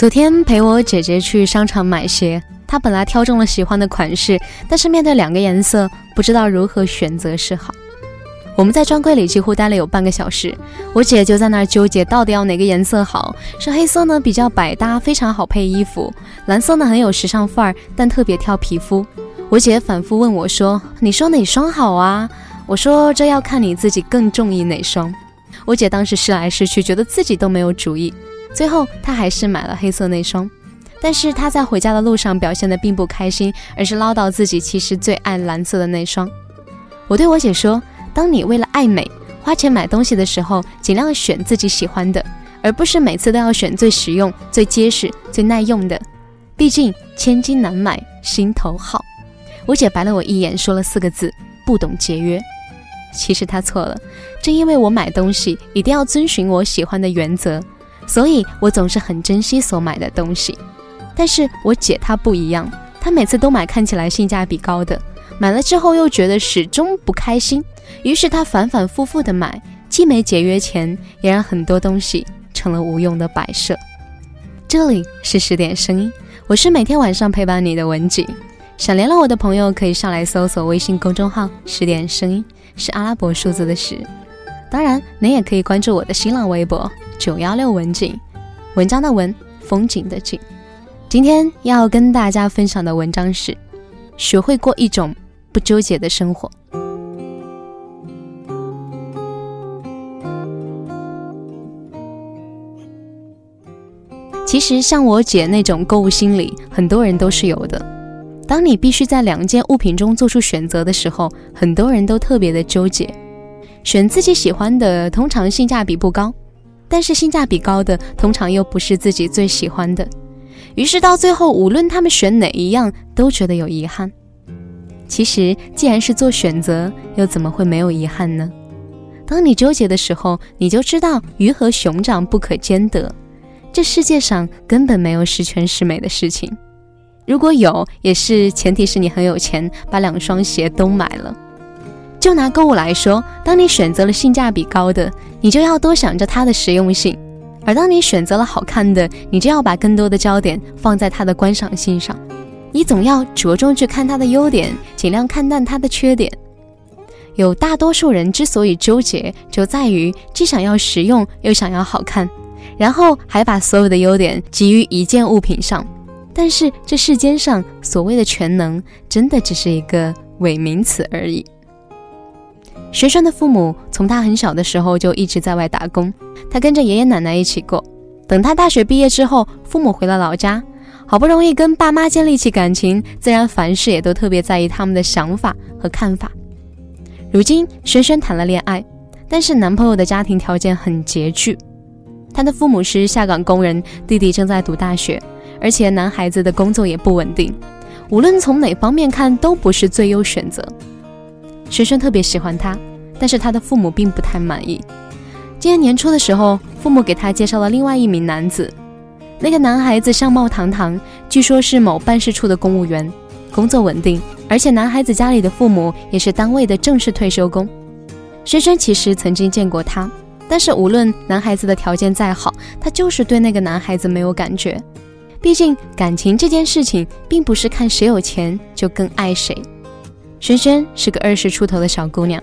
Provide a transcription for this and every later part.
昨天陪我姐姐去商场买鞋，她本来挑中了喜欢的款式，但是面对两个颜色，不知道如何选择是好。我们在专柜里几乎待了有半个小时，我姐就在那儿纠结到底要哪个颜色好。是黑色呢比较百搭，非常好配衣服；蓝色呢很有时尚范儿，但特别挑皮肤。我姐反复问我说：“你说哪双好啊？”我说：“这要看你自己更中意哪双。”我姐当时试来试去，觉得自己都没有主意，最后她还是买了黑色那双。但是她在回家的路上表现得并不开心，而是唠叨自己其实最爱蓝色的那双。我对我姐说。当你为了爱美花钱买东西的时候，尽量选自己喜欢的，而不是每次都要选最实用、最结实、最耐用的。毕竟千金难买心头好。我姐白了我一眼，说了四个字：不懂节约。其实她错了，正因为我买东西一定要遵循我喜欢的原则，所以我总是很珍惜所买的东西。但是我姐她不一样，她每次都买看起来性价比高的。买了之后又觉得始终不开心，于是她反反复复的买，既没节约钱，也让很多东西成了无用的摆设。这里是十点声音，我是每天晚上陪伴你的文景。想联络我的朋友可以上来搜索微信公众号“十点声音”，是阿拉伯数字的十。当然，您也可以关注我的新浪微博“九幺六文景”，文章的文，风景的景。今天要跟大家分享的文章是：学会过一种。不纠结的生活。其实，像我姐那种购物心理，很多人都是有的。当你必须在两件物品中做出选择的时候，很多人都特别的纠结。选自己喜欢的，通常性价比不高；但是性价比高的，通常又不是自己最喜欢的。于是到最后，无论他们选哪一样，都觉得有遗憾。其实，既然是做选择，又怎么会没有遗憾呢？当你纠结的时候，你就知道鱼和熊掌不可兼得。这世界上根本没有十全十美的事情，如果有，也是前提是你很有钱，把两双鞋都买了。就拿购物来说，当你选择了性价比高的，你就要多想着它的实用性；而当你选择了好看的，你就要把更多的焦点放在它的观赏性上。你总要着重去看它的优点，尽量看淡它的缺点。有大多数人之所以纠结，就在于既想要实用，又想要好看，然后还把所有的优点集于一件物品上。但是这世间上所谓的全能，真的只是一个伪名词而已。学生的父母从他很小的时候就一直在外打工，他跟着爷爷奶奶一起过。等他大学毕业之后，父母回了老家。好不容易跟爸妈建立起感情，自然凡事也都特别在意他们的想法和看法。如今轩轩谈了恋爱，但是男朋友的家庭条件很拮据，他的父母是下岗工人，弟弟正在读大学，而且男孩子的工作也不稳定，无论从哪方面看都不是最优选择。轩轩特别喜欢他，但是他的父母并不太满意。今年年初的时候，父母给他介绍了另外一名男子。那个男孩子相貌堂堂，据说是某办事处的公务员，工作稳定，而且男孩子家里的父母也是单位的正式退休工。轩轩其实曾经见过他，但是无论男孩子的条件再好，他就是对那个男孩子没有感觉。毕竟感情这件事情，并不是看谁有钱就更爱谁。轩轩是个二十出头的小姑娘，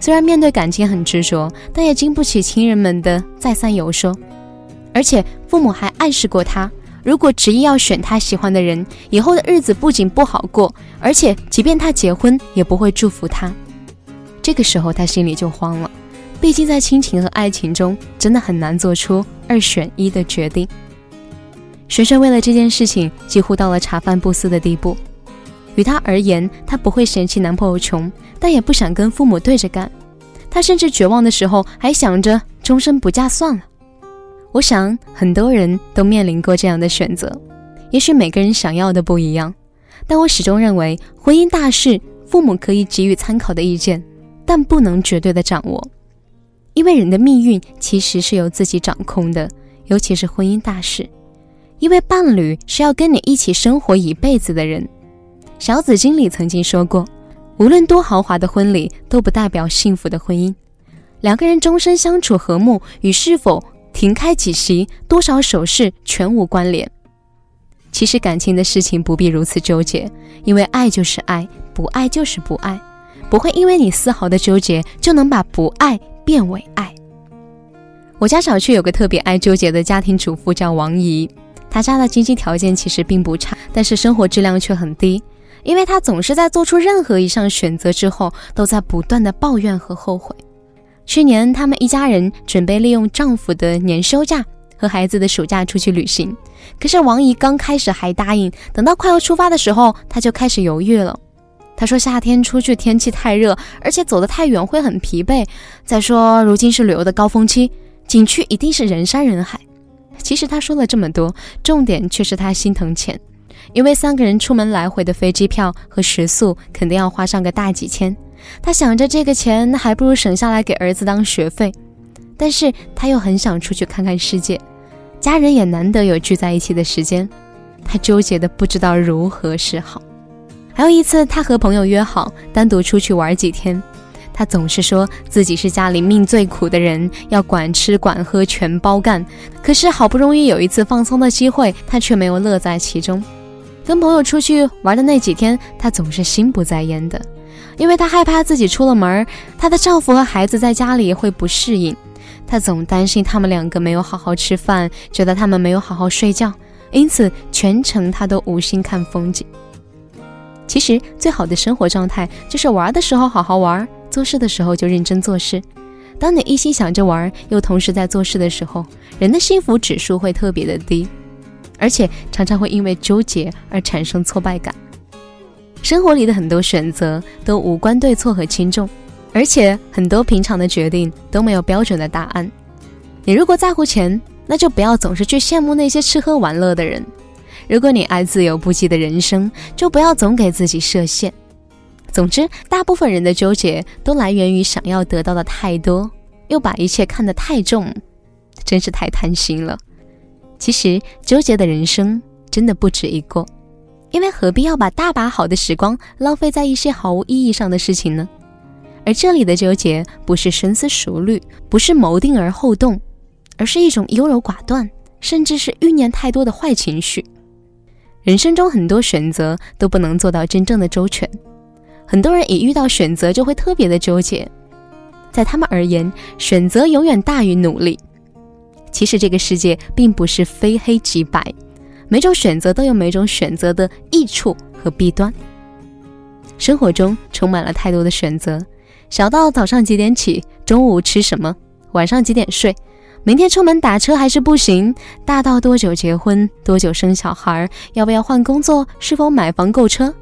虽然面对感情很执着，但也经不起亲人们的再三游说。而且父母还暗示过她，如果执意要选她喜欢的人，以后的日子不仅不好过，而且即便她结婚，也不会祝福她。这个时候他心里就慌了，毕竟在亲情和爱情中，真的很难做出二选一的决定。璇璇为了这件事情，几乎到了茶饭不思的地步。于她而言，她不会嫌弃男朋友穷，但也不想跟父母对着干。她甚至绝望的时候，还想着终身不嫁算了。我想很多人都面临过这样的选择，也许每个人想要的不一样，但我始终认为，婚姻大事，父母可以给予参考的意见，但不能绝对的掌握，因为人的命运其实是由自己掌控的，尤其是婚姻大事，因为伴侣是要跟你一起生活一辈子的人。小紫经理曾经说过，无论多豪华的婚礼，都不代表幸福的婚姻，两个人终身相处和睦与是否。停开几席，多少手势全无关联。其实感情的事情不必如此纠结，因为爱就是爱，不爱就是不爱，不会因为你丝毫的纠结就能把不爱变为爱。我家小区有个特别爱纠结的家庭主妇，叫王姨。她家的经济条件其实并不差，但是生活质量却很低，因为她总是在做出任何一项选择之后，都在不断的抱怨和后悔。去年，他们一家人准备利用丈夫的年休假和孩子的暑假出去旅行，可是王姨刚开始还答应，等到快要出发的时候，她就开始犹豫了。她说夏天出去天气太热，而且走得太远会很疲惫。再说如今是旅游的高峰期。景区一定是人山人海。其实她说了这么多，重点却是她心疼钱，因为三个人出门来回的飞机票和食宿肯定要花上个大几千。他想着这个钱还不如省下来给儿子当学费，但是他又很想出去看看世界，家人也难得有聚在一起的时间，他纠结的不知道如何是好。还有一次，他和朋友约好单独出去玩几天。他总是说自己是家里命最苦的人，要管吃管喝全包干。可是好不容易有一次放松的机会，他却没有乐在其中。跟朋友出去玩的那几天，她总是心不在焉的，因为她害怕自己出了门，她的丈夫和孩子在家里会不适应。她总担心他们两个没有好好吃饭，觉得他们没有好好睡觉，因此全程她都无心看风景。其实最好的生活状态就是玩的时候好好玩。做事的时候就认真做事。当你一心想着玩，又同时在做事的时候，人的幸福指数会特别的低，而且常常会因为纠结而产生挫败感。生活里的很多选择都无关对错和轻重，而且很多平常的决定都没有标准的答案。你如果在乎钱，那就不要总是去羡慕那些吃喝玩乐的人；如果你爱自由不羁的人生，就不要总给自己设限。总之，大部分人的纠结都来源于想要得到的太多，又把一切看得太重，真是太贪心了。其实，纠结的人生真的不止一个，因为何必要把大把好的时光浪费在一些毫无意义上的事情呢？而这里的纠结，不是深思熟虑，不是谋定而后动，而是一种优柔寡断，甚至是欲念太多的坏情绪。人生中很多选择都不能做到真正的周全。很多人一遇到选择就会特别的纠结，在他们而言，选择永远大于努力。其实这个世界并不是非黑即白，每种选择都有每种选择的益处和弊端。生活中充满了太多的选择，小到早上几点起，中午吃什么，晚上几点睡，明天出门打车还是步行，大到多久结婚，多久生小孩，要不要换工作，是否买房购车。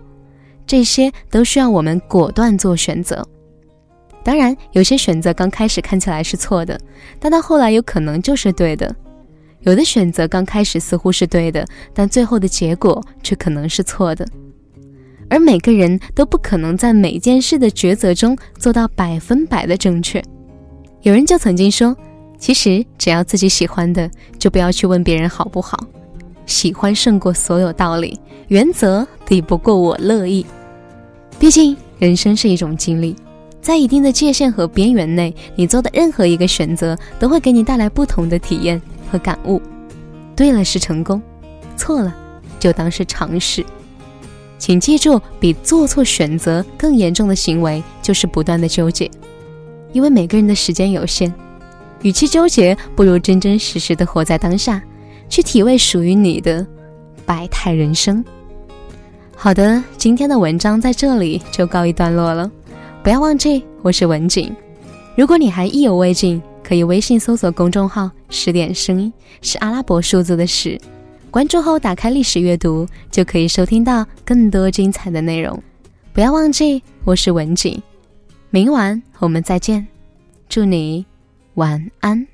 这些都需要我们果断做选择。当然，有些选择刚开始看起来是错的，但到后来有可能就是对的；有的选择刚开始似乎是对的，但最后的结果却可能是错的。而每个人都不可能在每件事的抉择中做到百分百的正确。有人就曾经说：“其实只要自己喜欢的，就不要去问别人好不好。”喜欢胜过所有道理，原则抵不过我乐意。毕竟人生是一种经历，在一定的界限和边缘内，你做的任何一个选择都会给你带来不同的体验和感悟。对了是成功，错了就当是尝试。请记住，比做错选择更严重的行为就是不断的纠结，因为每个人的时间有限，与其纠结，不如真真实实的活在当下。去体味属于你的百态人生。好的，今天的文章在这里就告一段落了。不要忘记，我是文景。如果你还意犹未尽，可以微信搜索公众号“十点声音”，是阿拉伯数字的十。关注后打开历史阅读，就可以收听到更多精彩的内容。不要忘记，我是文景。明晚我们再见，祝你晚安。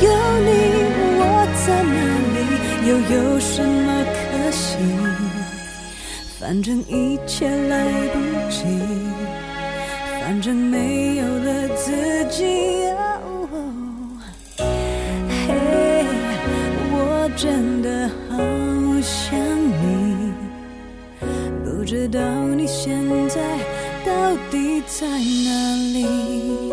有你，我在哪里，又有什么可惜？反正一切来不及，反正没有了自己。嘿，我真的好想你，不知道你现在到底在哪里。